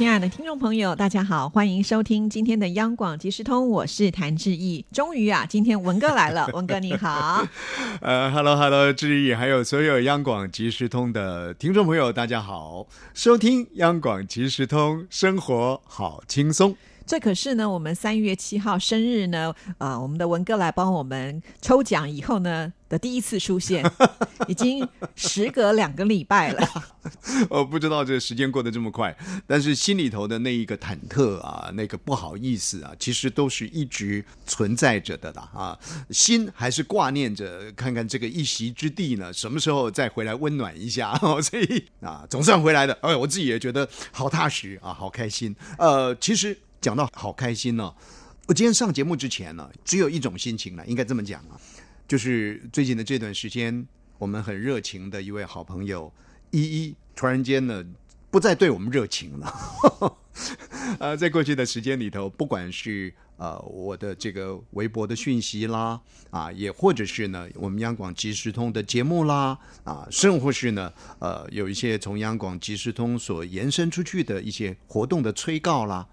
亲爱的听众朋友，大家好，欢迎收听今天的央广即时通，我是谭志毅。终于啊，今天文哥来了，文哥你好。呃，Hello Hello，志毅，还有所有央广即时通的听众朋友，大家好，收听央广即时通，生活好轻松。这可是呢，我们三月七号生日呢，啊，我们的文哥来帮我们抽奖以后呢的第一次出现，已经时隔两个礼拜了。我不知道这个时间过得这么快，但是心里头的那一个忐忑啊，那个不好意思啊，其实都是一直存在着的啦啊，心还是挂念着，看看这个一席之地呢，什么时候再回来温暖一下。所以啊，总算回来的，哎，我自己也觉得好踏实啊，好开心。呃，其实。讲到好开心呢！我今天上节目之前呢，只有一种心情了，应该这么讲啊，就是最近的这段时间，我们很热情的一位好朋友依依，突然间呢，不再对我们热情了。呃，在过去的时间里头，不管是呃我的这个微博的讯息啦，啊，也或者是呢我们央广即时通的节目啦，啊，甚或是呢呃有一些从央广即时通所延伸出去的一些活动的催告啦。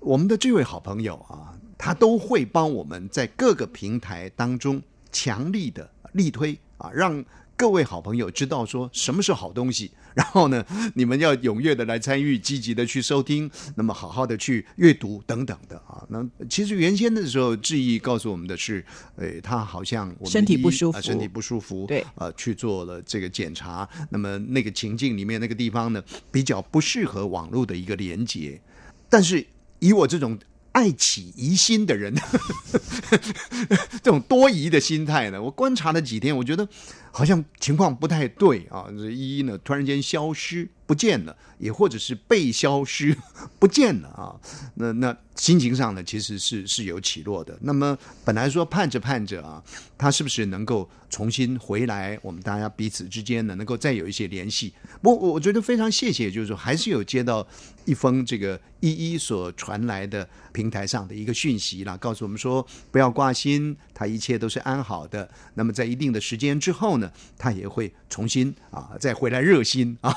我们的这位好朋友啊，他都会帮我们在各个平台当中强力的力推啊，让各位好朋友知道说什么是好东西。然后呢，你们要踊跃的来参与，积极的去收听，那么好好的去阅读等等的啊。那其实原先的时候，志毅告诉我们的是，呃，他好像身体不舒服，身体不舒服，对，呃，去做了这个检查。那么那个情境里面那个地方呢，比较不适合网络的一个连接，但是。以我这种爱起疑心的人，这种多疑的心态呢，我观察了几天，我觉得好像情况不太对啊。这一一呢，突然间消失不见了，也或者是被消失不见了啊。那那心情上呢，其实是是有起落的。那么本来说盼着盼着啊，他是不是能够重新回来？我们大家彼此之间呢，能够再有一些联系。不，我觉得非常谢谢，就是说还是有接到。一封这个一一所传来的平台上的一个讯息啦，告诉我们说不要挂心，他一切都是安好的。那么在一定的时间之后呢，他也会重新啊再回来热心啊。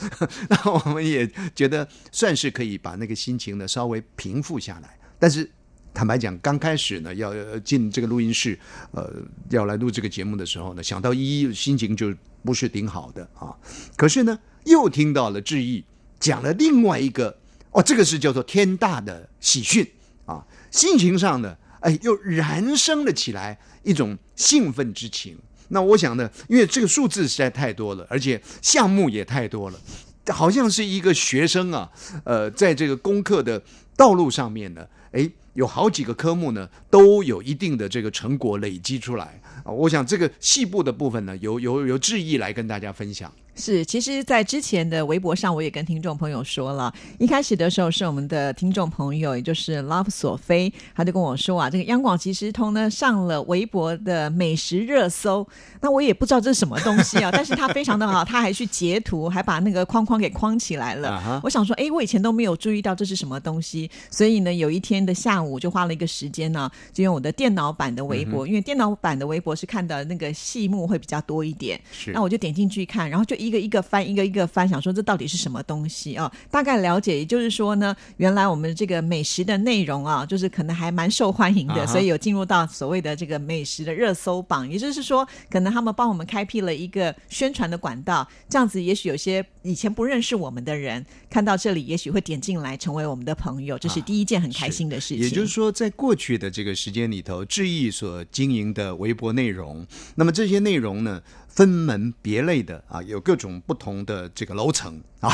那我们也觉得算是可以把那个心情呢稍微平复下来。但是坦白讲，刚开始呢要进这个录音室，呃，要来录这个节目的时候呢，想到一一心情就不是挺好的啊。可是呢，又听到了志毅。讲了另外一个哦，这个是叫做天大的喜讯啊，心情上呢，哎，又燃升了起来一种兴奋之情。那我想呢，因为这个数字实在太多了，而且项目也太多了，好像是一个学生啊，呃，在这个功课的道路上面呢，诶，有好几个科目呢，都有一定的这个成果累积出来啊。我想这个细部的部分呢，由由由志毅来跟大家分享。是，其实，在之前的微博上，我也跟听众朋友说了，一开始的时候是我们的听众朋友，也就是 Love 索菲，他就跟我说啊，这个央广即时通呢上了微博的美食热搜，那我也不知道这是什么东西啊，但是他非常的好，他还去截图，还把那个框框给框起来了。我想说，哎，我以前都没有注意到这是什么东西，所以呢，有一天的下午就花了一个时间呢，就用我的电脑版的微博，因为电脑版的微博是看的那个细目会比较多一点，是，那我就点进去看，然后就。一个一个翻，一个一个翻，想说这到底是什么东西啊？大概了解，也就是说呢，原来我们这个美食的内容啊，就是可能还蛮受欢迎的，所以有进入到所谓的这个美食的热搜榜。也就是说，可能他们帮我们开辟了一个宣传的管道，这样子，也许有些以前不认识我们的人看到这里，也许会点进来成为我们的朋友，这是第一件很开心的事情。也就是说，在过去的这个时间里头，志毅所经营的微博内容，那么这些内容呢？分门别类的啊，有各种不同的这个楼层 啊。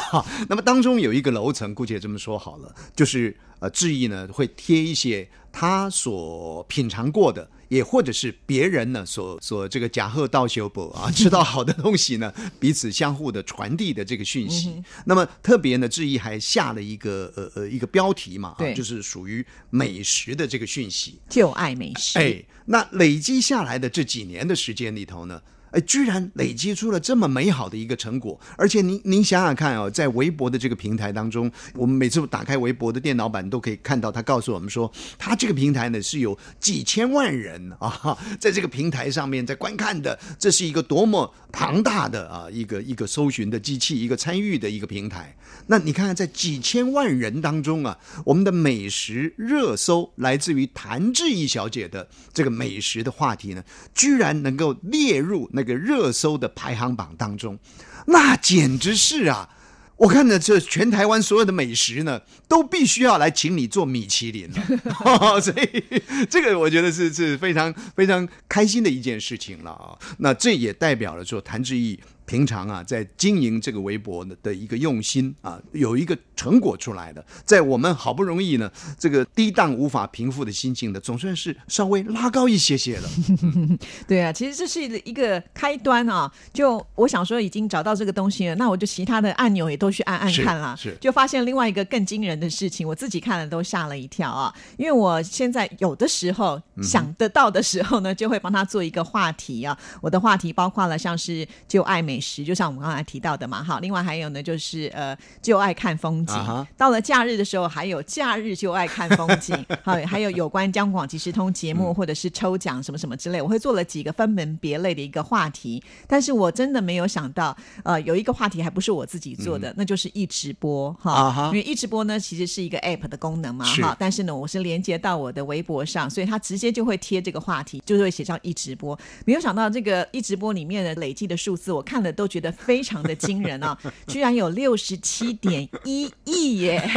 那么当中有一个楼层，姑且这么说好了，就是呃，志毅呢会贴一些他所品尝过的，也或者是别人呢所所这个假贺道修博啊，吃到好的东西呢，彼此相互的传递的这个讯息。那么特别呢，志毅还下了一个呃呃一个标题嘛，对，就是属于美食的这个讯息，就爱美食。哎，那累积下来的这几年的时间里头呢？哎，居然累积出了这么美好的一个成果，而且您您想想看哦，在微博的这个平台当中，我们每次打开微博的电脑版都可以看到，他告诉我们说，他这个平台呢是有几千万人啊，在这个平台上面在观看的，这是一个多么庞大的啊一个一个搜寻的机器，一个参与的一个平台。那你看看，在几千万人当中啊，我们的美食热搜来自于谭志毅小姐的这个美食的话题呢，居然能够列入那个热搜的排行榜当中，那简直是啊！我看呢这全台湾所有的美食呢，都必须要来请你做米其林了，所以这个我觉得是是非常非常开心的一件事情了啊。那这也代表了说谭志毅。平常啊，在经营这个微博的的一个用心啊，有一个成果出来的，在我们好不容易呢，这个低档无法平复的心情呢，总算是稍微拉高一些些了。对啊，其实这是一个开端啊。就我想说，已经找到这个东西了，那我就其他的按钮也都去按按看了，是就发现另外一个更惊人的事情，我自己看了都吓了一跳啊。因为我现在有的时候想得到的时候呢，就会帮他做一个话题啊。我的话题包括了像是就爱美。食就像我们刚才提到的嘛，哈，另外还有呢，就是呃，就爱看风景。到了假日的时候，还有假日就爱看风景。好，还有有关江广即时通节目或者是抽奖什么什么之类，我会做了几个分门别类的一个话题。但是我真的没有想到，呃，有一个话题还不是我自己做的，那就是一直播哈。因为一直播呢，其实是一个 app 的功能嘛，哈。但是呢，我是连接到我的微博上，所以它直接就会贴这个话题，就是会写上一直播。没有想到这个一直播里面的累计的数字，我看了。都觉得非常的惊人啊！居然有六十七点一亿耶！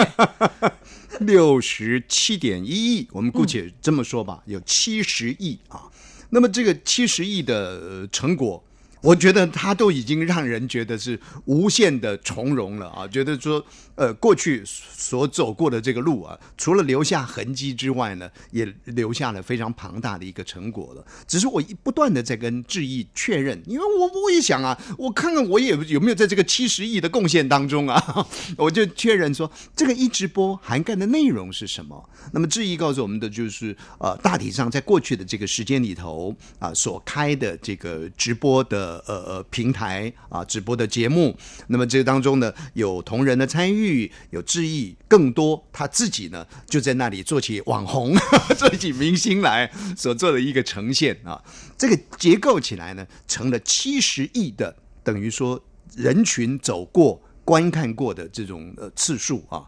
六十七点一亿，我们姑且这么说吧，有七十亿啊。那么这个七十亿的成果。我觉得他都已经让人觉得是无限的从容了啊！觉得说，呃，过去所走过的这个路啊，除了留下痕迹之外呢，也留下了非常庞大的一个成果了。只是我一不断的在跟志毅确认，因为我我也想啊，我看看我也有没有在这个七十亿的贡献当中啊，我就确认说，这个一直播涵盖的内容是什么？那么志毅告诉我们的就是，呃，大体上在过去的这个时间里头啊，所开的这个直播的。呃呃，平台啊，直播的节目，那么这当中呢，有同仁的参与，有质疑，更多他自己呢，就在那里做起网红，做起明星来，所做的一个呈现啊，这个结构起来呢，成了七十亿的，等于说人群走过。观看过的这种呃次数啊，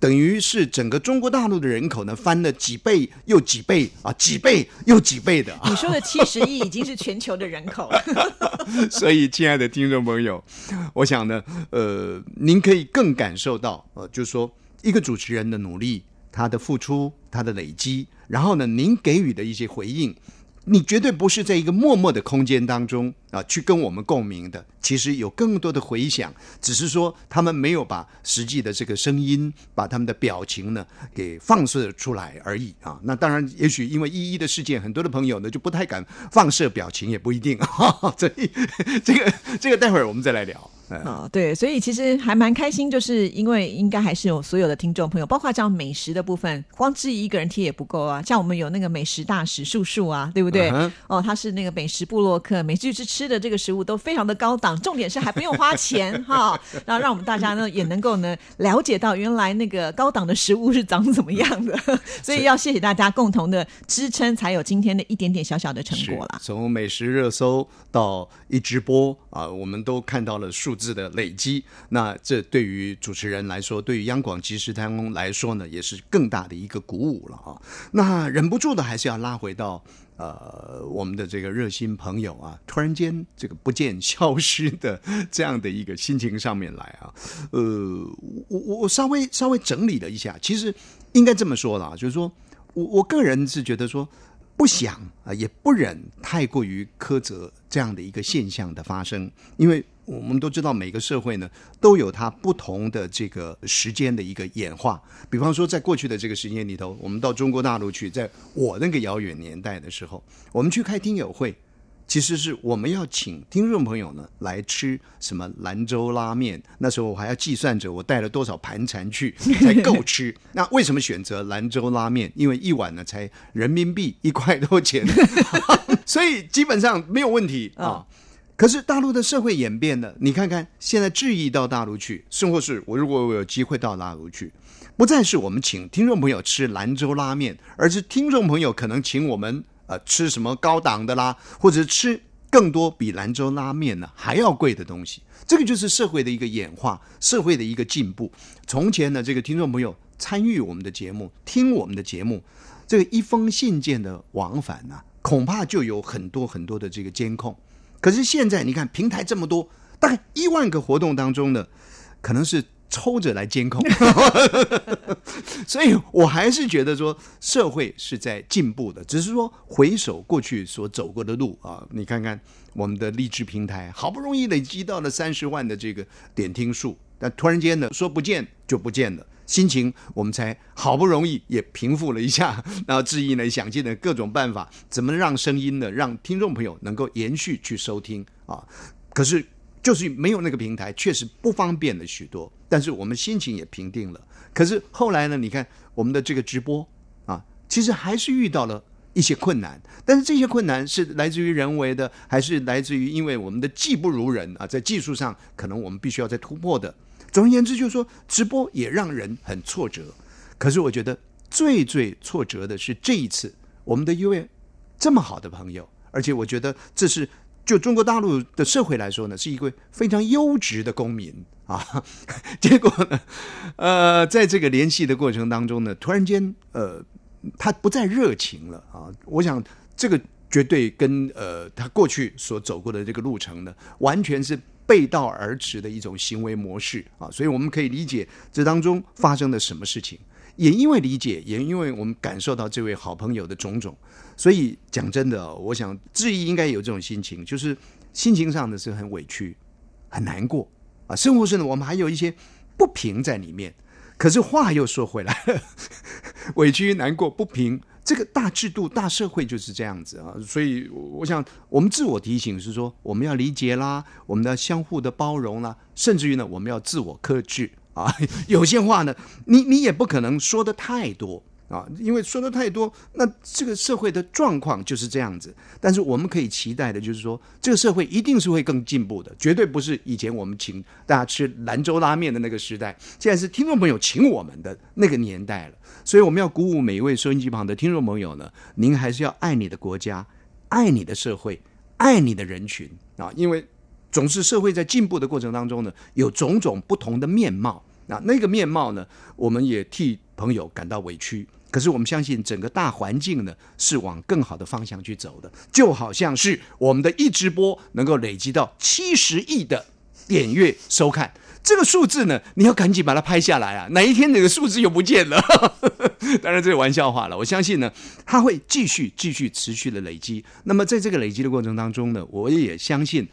等于是整个中国大陆的人口呢翻了几倍又几倍啊，几倍又几倍的。啊你说的七十亿已经是全球的人口了。所以，亲爱的听众朋友，我想呢，呃，您可以更感受到呃，就是说一个主持人的努力，他的付出，他的累积，然后呢，您给予的一些回应。你绝对不是在一个默默的空间当中啊，去跟我们共鸣的。其实有更多的回响，只是说他们没有把实际的这个声音，把他们的表情呢给放射出来而已啊。那当然，也许因为一一的事件，很多的朋友呢就不太敢放射表情，也不一定。哈哈 所以 这个这个待会儿我们再来聊。啊，对，所以其实还蛮开心，就是因为应该还是有所有的听众朋友，包括这样美食的部分，光质疑一个人贴也不够啊。像我们有那个美食大使树树啊，对不对？哦，他是那个美食部落客，每次去吃的这个食物都非常的高档，重点是还不用花钱 哈。然后让我们大家呢也能够呢了解到原来那个高档的食物是长怎么样的。所以要谢谢大家共同的支撑，才有今天的一点点小小的成果了。从美食热搜到一直播啊，我们都看到了数。字的累积，那这对于主持人来说，对于央广即时通来说呢，也是更大的一个鼓舞了啊。那忍不住的还是要拉回到呃我们的这个热心朋友啊，突然间这个不见消失的这样的一个心情上面来啊。呃，我我我稍微稍微整理了一下，其实应该这么说了，就是说我我个人是觉得说不想啊，也不忍太过于苛责这样的一个现象的发生，因为。我们都知道，每个社会呢都有它不同的这个时间的一个演化。比方说，在过去的这个时间里头，我们到中国大陆去，在我那个遥远年代的时候，我们去开听友会，其实是我们要请听众朋友呢来吃什么兰州拉面。那时候我还要计算着我带了多少盘缠去才够吃。那为什么选择兰州拉面？因为一碗呢才人民币一块多钱，所以基本上没有问题啊。可是大陆的社会演变了，你看看现在质疑到大陆去，甚或是我如果我有机会到大陆去，不再是我们请听众朋友吃兰州拉面，而是听众朋友可能请我们呃吃什么高档的啦，或者吃更多比兰州拉面呢还要贵的东西。这个就是社会的一个演化，社会的一个进步。从前呢，这个听众朋友参与我们的节目，听我们的节目，这个一封信件的往返呢、恐怕就有很多很多的这个监控。可是现在你看平台这么多，大概一万个活动当中呢，可能是抽着来监控，所以我还是觉得说社会是在进步的，只是说回首过去所走过的路啊，你看看我们的励志平台，好不容易累积到了三十万的这个点听数，但突然间呢说不见就不见了。心情我们才好不容易也平复了一下，然后志毅呢想尽了各种办法，怎么让声音呢让听众朋友能够延续去收听啊？可是就是没有那个平台，确实不方便了许多。但是我们心情也平定了。可是后来呢？你看我们的这个直播啊，其实还是遇到了一些困难。但是这些困难是来自于人为的，还是来自于因为我们的技不如人啊？在技术上，可能我们必须要再突破的。总而言之，就是说直播也让人很挫折。可是我觉得最最挫折的是这一次，我们的一位这么好的朋友，而且我觉得这是就中国大陆的社会来说呢，是一位非常优质的公民啊。结果呢，呃，在这个联系的过程当中呢，突然间呃，他不再热情了啊。我想这个绝对跟呃他过去所走过的这个路程呢，完全是。背道而驰的一种行为模式啊，所以我们可以理解这当中发生了什么事情。也因为理解，也因为我们感受到这位好朋友的种种，所以讲真的，我想质疑应该有这种心情，就是心情上的是很委屈、很难过啊。生活上呢，我们还有一些不平在里面。可是话又说回来，委屈、难过、不平。这个大制度、大社会就是这样子啊，所以我想，我们自我提醒是说，我们要理解啦，我们要相互的包容啦，甚至于呢，我们要自我克制啊。有些话呢，你你也不可能说的太多啊，因为说的太多，那这个社会的状况就是这样子。但是我们可以期待的就是说，这个社会一定是会更进步的，绝对不是以前我们请大家吃兰州拉面的那个时代，现在是听众朋友请我们的那个年代了。所以我们要鼓舞每一位收音机旁的听众朋友呢，您还是要爱你的国家，爱你的社会，爱你的人群啊！因为总是社会在进步的过程当中呢，有种种不同的面貌啊。那个面貌呢，我们也替朋友感到委屈。可是我们相信整个大环境呢，是往更好的方向去走的。就好像是我们的一直播能够累积到七十亿的点阅收看。这个数字呢，你要赶紧把它拍下来啊！哪一天那个数字又不见了？当然这是玩笑话了。我相信呢，它会继续、继续、持续的累积。那么在这个累积的过程当中呢，我也相信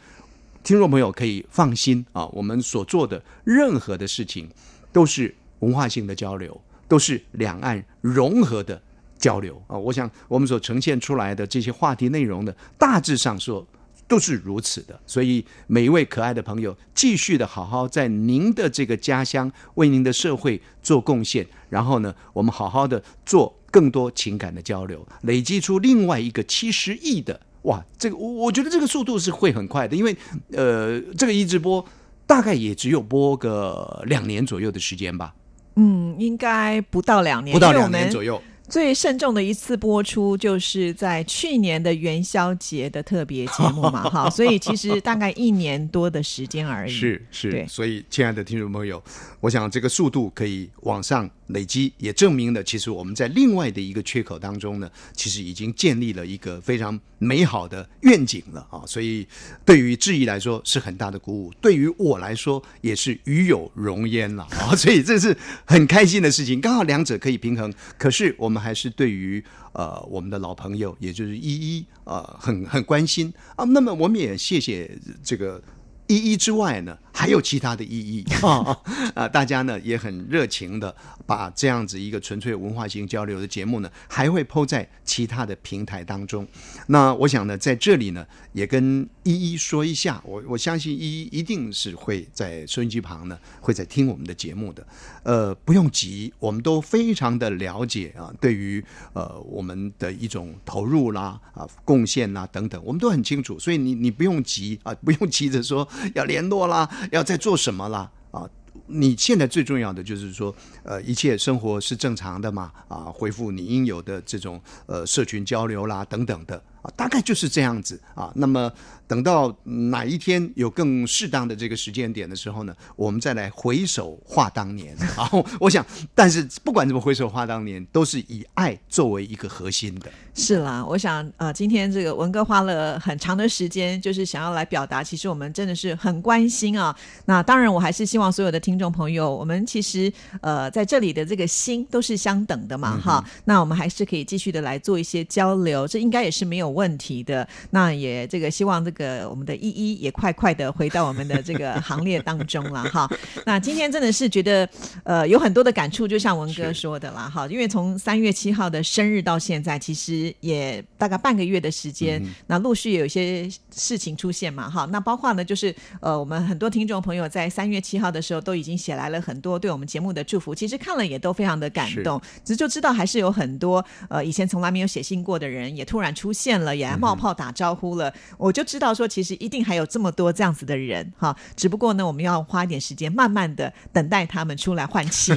听众朋友可以放心啊，我们所做的任何的事情都是文化性的交流，都是两岸融合的交流啊。我想我们所呈现出来的这些话题内容呢，大致上说。都是如此的，所以每一位可爱的朋友，继续的好好在您的这个家乡为您的社会做贡献，然后呢，我们好好的做更多情感的交流，累积出另外一个七十亿的哇！这个我我觉得这个速度是会很快的，因为呃，这个一直播大概也只有播个两年左右的时间吧。嗯，应该不到两年，不到两年左右。最慎重的一次播出，就是在去年的元宵节的特别节目嘛，哈，所以其实大概一年多的时间而已。是是，所以亲爱的听众朋友，我想这个速度可以往上累积，也证明了其实我们在另外的一个缺口当中呢，其实已经建立了一个非常美好的愿景了啊。所以对于志毅来说是很大的鼓舞，对于我来说也是与有荣焉了啊。所以这是很开心的事情，刚好两者可以平衡。可是我们。还是对于呃我们的老朋友，也就是依依呃很很关心啊。那么我们也谢谢这个依依之外呢，还有其他的意义 啊啊！大家呢也很热情的把这样子一个纯粹文化性交流的节目呢，还会抛在其他的平台当中。那我想呢，在这里呢，也跟一一说一下，我我相信一一一定是会在收音机旁呢，会在听我们的节目的。呃，不用急，我们都非常的了解啊，对于呃我们的一种投入啦啊贡献啦等等，我们都很清楚，所以你你不用急啊，不用急着说要联络啦，要再做什么啦啊。你现在最重要的就是说，呃，一切生活是正常的嘛？啊，恢复你应有的这种呃社群交流啦，等等的啊，大概就是这样子啊。那么等到哪一天有更适当的这个时间点的时候呢，我们再来回首话当年。然后我想，但是不管怎么回首话当年，都是以爱作为一个核心的。是啦，我想呃，今天这个文哥花了很长的时间，就是想要来表达，其实我们真的是很关心啊。那当然，我还是希望所有的听众朋友，我们其实呃在这里的这个心都是相等的嘛，哈。那我们还是可以继续的来做一些交流，这应该也是没有问题的。那也这个希望这个我们的依依也快快的回到我们的这个行列当中了哈。那今天真的是觉得呃有很多的感触，就像文哥说的啦，哈，因为从三月七号的生日到现在，其实。也大概半个月的时间，那陆续有一些事情出现嘛，哈，那包括呢，就是呃，我们很多听众朋友在三月七号的时候都已经写来了很多对我们节目的祝福，其实看了也都非常的感动，只是就知道还是有很多呃以前从来没有写信过的人也突然出现了，也来冒泡打招呼了，我就知道说其实一定还有这么多这样子的人哈，只不过呢，我们要花一点时间，慢慢的等待他们出来换气。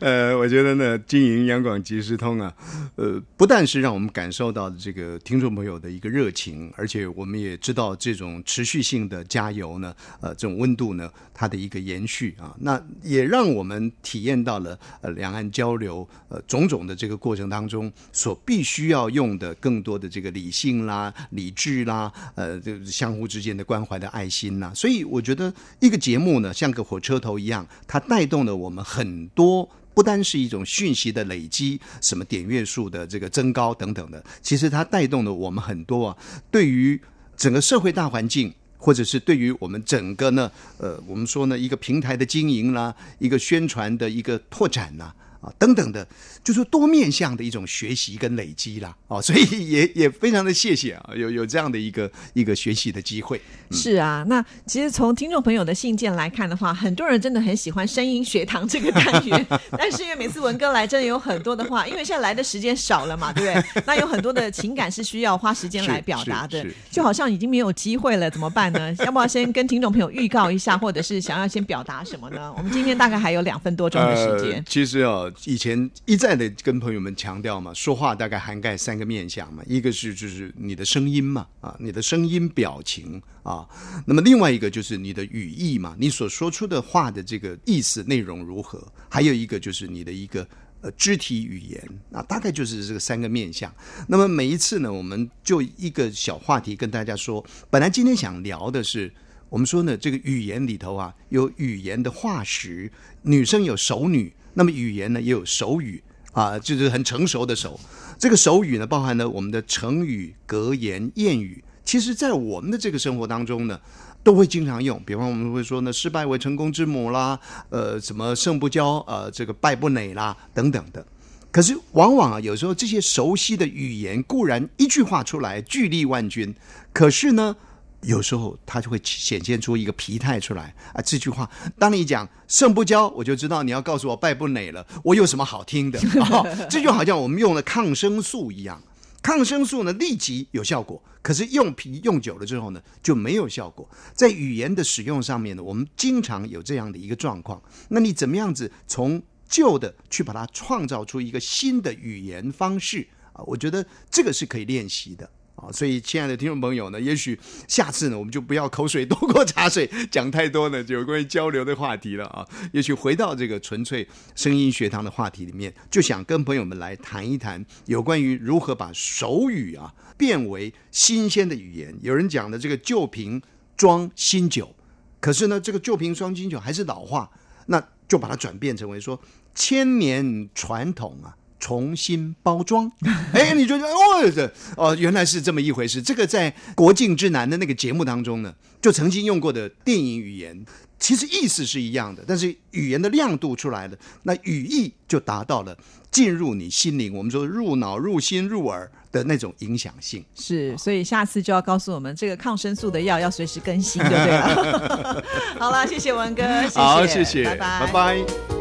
呃，我觉得呢，经营央广即时通啊，呃，不但是让我们感受到这个听众朋友的一个热情，而且我们也知道这种持续性的加油呢，呃，这种温度呢，它的一个延续啊，那也让我们体验到了呃两岸交流呃种种的这个过程当中所必须要用的更多的这个理性啦、理智啦，呃，这相互之间的关怀的爱心呐，所以我觉得一个节目呢，像个火车头一样，它带动了我们很多。不单是一种讯息的累积，什么点阅数的这个增高等等的，其实它带动了我们很多啊。对于整个社会大环境，或者是对于我们整个呢，呃，我们说呢，一个平台的经营啦，一个宣传的一个拓展啦呐。等等的，就是多面向的一种学习跟累积啦，哦，所以也也非常的谢谢啊，有有这样的一个一个学习的机会。是啊，那其实从听众朋友的信件来看的话，很多人真的很喜欢声音学堂这个单元，但是因为每次文哥来，真的有很多的话，因为现在来的时间少了嘛，对不对？那有很多的情感是需要花时间来表达的，就好像已经没有机会了，怎么办呢？要不要先跟听众朋友预告一下，或者是想要先表达什么呢？我们今天大概还有两分多钟的时间。其实啊。以前一再的跟朋友们强调嘛，说话大概涵盖三个面相嘛，一个是就是你的声音嘛，啊，你的声音表情啊，那么另外一个就是你的语义嘛，你所说出的话的这个意思内容如何，还有一个就是你的一个呃肢体语言啊，大概就是这个三个面相。那么每一次呢，我们就一个小话题跟大家说，本来今天想聊的是。我们说呢，这个语言里头啊，有语言的化石，女生有熟女，那么语言呢也有手语啊，就是很成熟的手。这个手语呢，包含了我们的成语、格言、谚语，其实在我们的这个生活当中呢，都会经常用。比方我们会说呢，失败为成功之母啦，呃，什么胜不骄，呃，这个败不馁啦，等等的。可是往往啊，有时候这些熟悉的语言固然一句话出来，巨力万钧，可是呢。有时候他就会显现出一个疲态出来啊！这句话，当你讲胜不骄，我就知道你要告诉我败不馁了。我有什么好听的？这就好像我们用了抗生素一样，抗生素呢立即有效果，可是用皮用久了之后呢就没有效果。在语言的使用上面呢，我们经常有这样的一个状况。那你怎么样子从旧的去把它创造出一个新的语言方式啊？我觉得这个是可以练习的。啊，所以亲爱的听众朋友呢，也许下次呢，我们就不要口水多过茶水，讲太多呢，就有关于交流的话题了啊。也许回到这个纯粹声音学堂的话题里面，就想跟朋友们来谈一谈有关于如何把手语啊变为新鲜的语言。有人讲的这个旧瓶装新酒，可是呢，这个旧瓶装新酒还是老话，那就把它转变成为说千年传统啊。重新包装，哎，你就觉得哦，这哦，原来是这么一回事。这个在《国境之南》的那个节目当中呢，就曾经用过的电影语言，其实意思是一样的，但是语言的亮度出来了，那语义就达到了进入你心灵，我们说入脑、入心、入耳的那种影响性。是，所以下次就要告诉我们，这个抗生素的药要随时更新，对不对了？好了，谢谢文哥，谢谢，好，谢谢，拜拜，拜拜。